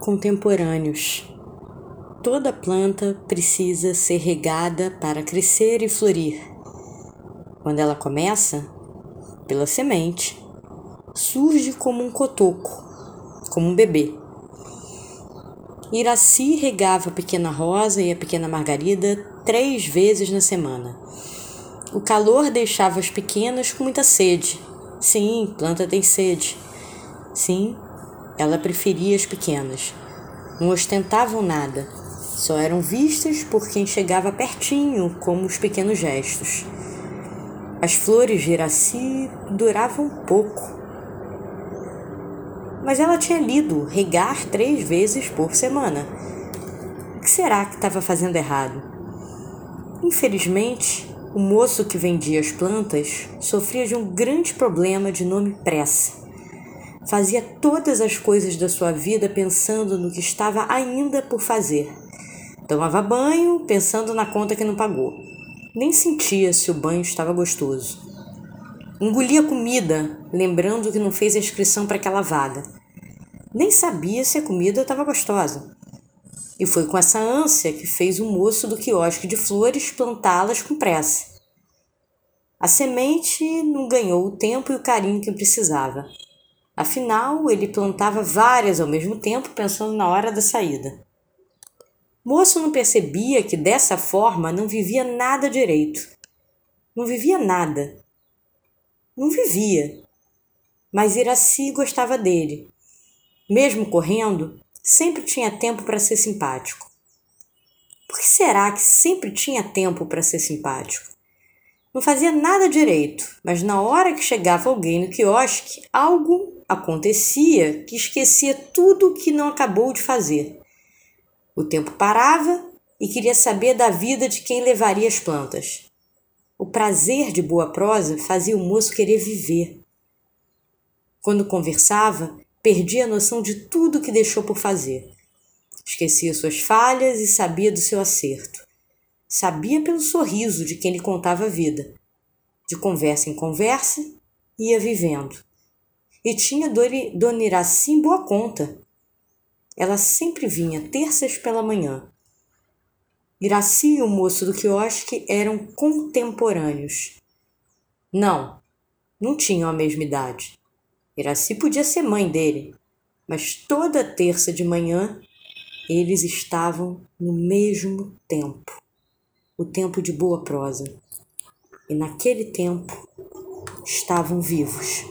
contemporâneos. Toda planta precisa ser regada para crescer e florir. Quando ela começa, pela semente, surge como um cotoco, como um bebê. Iraci regava a pequena Rosa e a pequena Margarida três vezes na semana. O calor deixava as pequenas com muita sede. Sim, planta tem sede. Sim, ela preferia as pequenas. Não ostentavam nada, só eram vistas por quem chegava pertinho, como os pequenos gestos. As flores de Iraci duravam pouco mas ela tinha lido regar três vezes por semana. O que será que estava fazendo errado? Infelizmente, o moço que vendia as plantas sofria de um grande problema de nome pressa. Fazia todas as coisas da sua vida pensando no que estava ainda por fazer. Tomava banho pensando na conta que não pagou. Nem sentia se o banho estava gostoso. Engolia comida, lembrando que não fez a inscrição para aquela vaga. Nem sabia se a comida estava gostosa. E foi com essa ânsia que fez o moço do quiosque de flores plantá-las com pressa. A semente não ganhou o tempo e o carinho que precisava. Afinal, ele plantava várias ao mesmo tempo, pensando na hora da saída. Moço não percebia que dessa forma não vivia nada direito. Não vivia nada não vivia. Mas Iraci gostava dele. Mesmo correndo, sempre tinha tempo para ser simpático. Por que será que sempre tinha tempo para ser simpático? Não fazia nada direito, mas na hora que chegava alguém no quiosque, algo acontecia que esquecia tudo o que não acabou de fazer. O tempo parava e queria saber da vida de quem levaria as plantas. O prazer de boa prosa fazia o moço querer viver. Quando conversava, perdia a noção de tudo que deixou por fazer. Esquecia suas falhas e sabia do seu acerto. Sabia pelo sorriso de quem lhe contava a vida. De conversa em conversa, ia vivendo. E tinha Dona Iraci em boa conta. Ela sempre vinha terças pela manhã Iraci e o moço do quiosque eram contemporâneos. Não, não tinham a mesma idade. Iraci podia ser mãe dele, mas toda terça de manhã eles estavam no mesmo tempo o tempo de boa prosa. E naquele tempo estavam vivos.